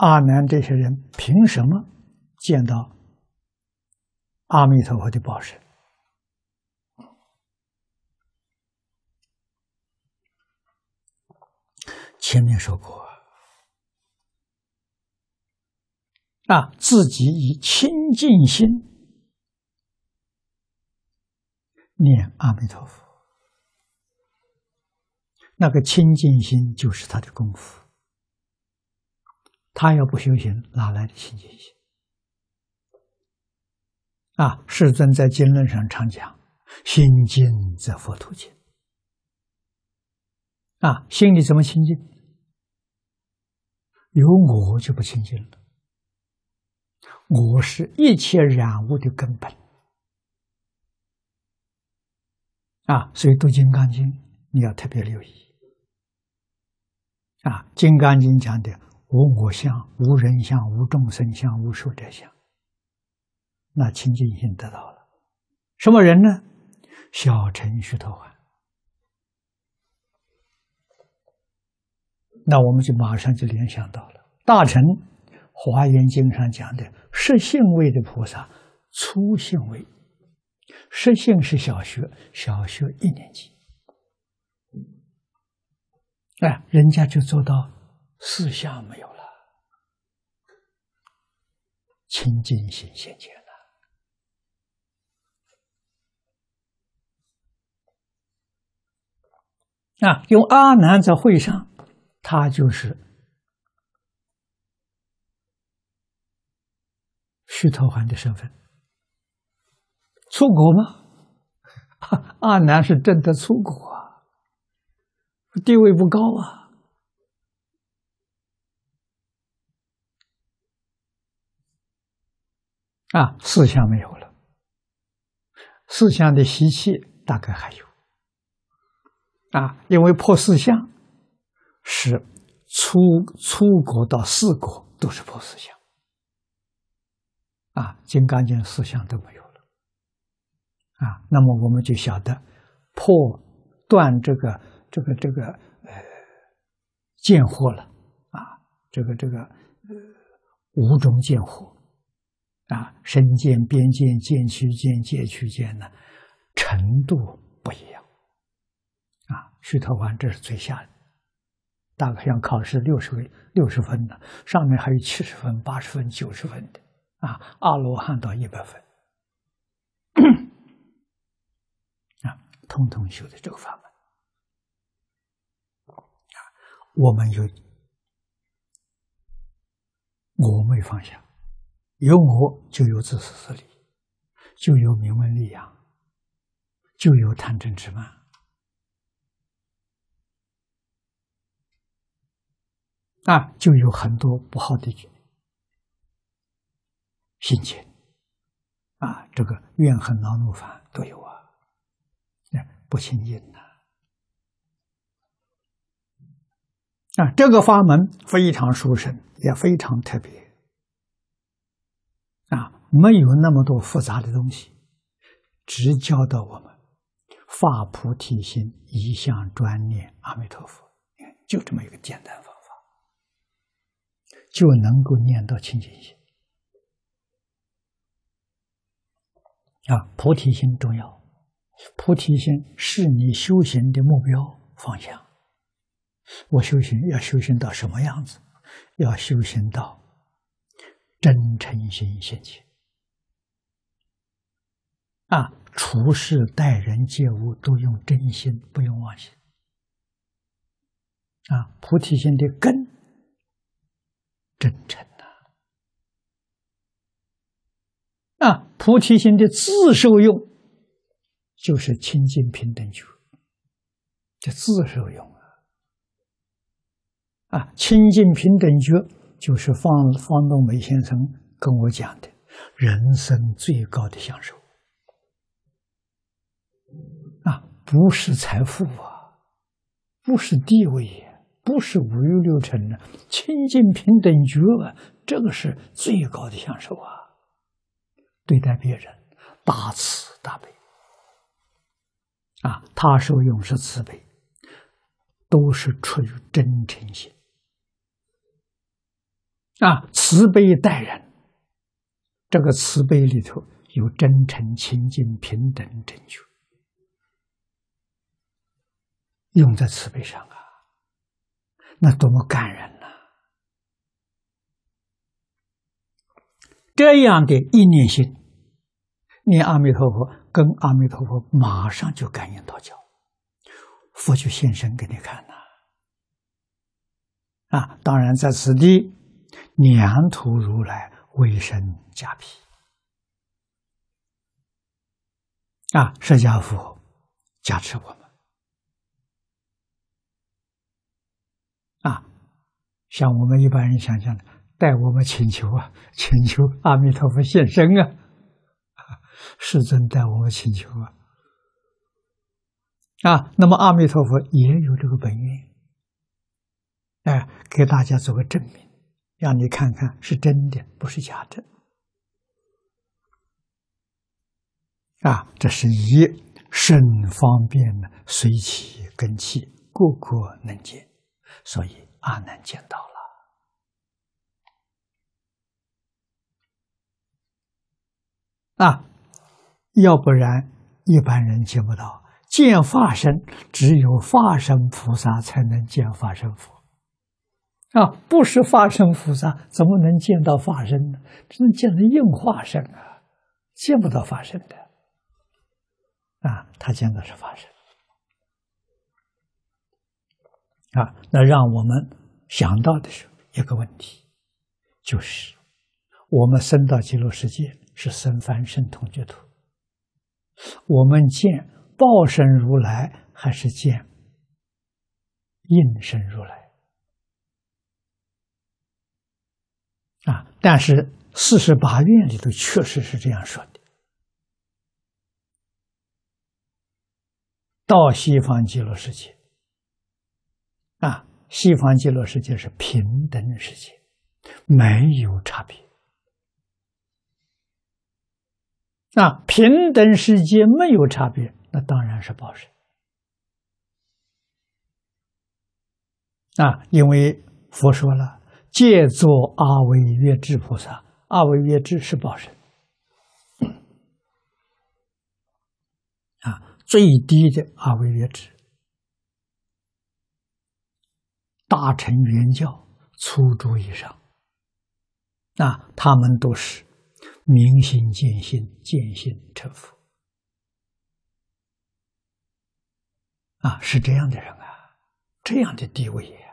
阿难这些人凭什么见到阿弥陀佛的报身？前面说过啊，自己以清净心念阿弥陀佛，那个清净心就是他的功夫。他要不修行，哪来的清净心？啊，世尊在经论上常讲：“心净则佛土净。”啊，心里怎么清净？有我就不清净了。我是一切染物的根本。啊，所以读《金刚经》，你要特别留意。啊，《金刚经》讲的。无我相，无人相，无众生相，无寿者相。那清净心得到了，什么人呢？小乘须陀洹。那我们就马上就联想到了大乘《华严经》上讲的实性位的菩萨，初性位，实性是小学，小学一年级，哎，人家就做到。四相没有了，清净心现前了。啊，用阿难在会上，他就是须陀洹的身份，出国吗？阿难是真的出国啊，地位不高啊。啊，四相没有了，四相的习气大概还有。啊，因为破四相是出出国到四国都是破四相。啊，《金刚经》四相都没有了。啊，那么我们就晓得破断这个这个这个呃见惑了。啊，这个这个呃五种见惑。啊，身见、边见、见区见、界区见呢，程度不一样。啊，须陀洹这是最下的，大概像考试六十分、六十分的，上面还有七十分、八十分、九十分的。啊，阿罗汉到一百分，啊，通通修的这个法门。啊，我们有，我没放下。有我，就有自私自利，就有名闻利养，就有贪嗔痴慢，啊，就有很多不好的心情，啊，这个怨恨、恼怒、烦都有啊，那不清净呐，啊，这个法门非常殊胜，也非常特别。啊，没有那么多复杂的东西，只教导我们发菩提心，一向专念阿弥陀佛。就这么一个简单方法，就能够念到清净心。啊，菩提心重要，菩提心是你修行的目标方向。我修行要修行到什么样子？要修行到。真诚心现前啊！处事待人接物都用真心，不用妄心啊！菩提心的根，真诚呐啊！菩提心的自受用，就是清净平等觉，这自受用啊！啊，清净平等觉。就是方方东梅先生跟我讲的，人生最高的享受啊，不是财富啊，不是地位，不是五欲六尘啊，清净平等觉啊，这个是最高的享受啊。对待别人，大慈大悲啊，他受用是慈悲，都是出于真诚心。啊，慈悲待人，这个慈悲里头有真诚、清净、平等、正确，用在慈悲上啊，那多么感人呐！这样的一念心，念阿弥陀佛，跟阿弥陀佛马上就感应道交，佛就现身给你看呐。啊，当然在此地，两土如来为身加皮。啊，释迦佛加持我们。啊，像我们一般人想象的，代我们请求啊，请求阿弥陀佛现身啊，世尊代我们请求啊。啊，那么阿弥陀佛也有这个本愿。哎，给大家做个证明，让你看看是真的，不是假的。啊，这是以甚方便呢随其根器，个个能见，所以阿难见到了。啊，要不然一般人见不到，见法身只有法身菩萨才能见法身佛。啊，不是化身菩萨，怎么能见到法身呢？只能见到应化身啊，见不到法身的。啊，他见的是法身。啊，那让我们想到的是一个问题，就是我们生到极乐世界是生凡圣同居土，我们见报身如来还是见应身如来？啊！但是四十八愿里头确实是这样说的：到西方极乐世界，啊，西方极乐世界是平等世界，没有差别。啊，平等世界没有差别，那当然是报身。啊，因为佛说了。借作阿惟越智菩萨，阿惟越智是报身啊，最低的阿惟越智，大乘圆教初住以上，那，他们都是明心见性，见性成佛。啊，是这样的人啊，这样的地位呀。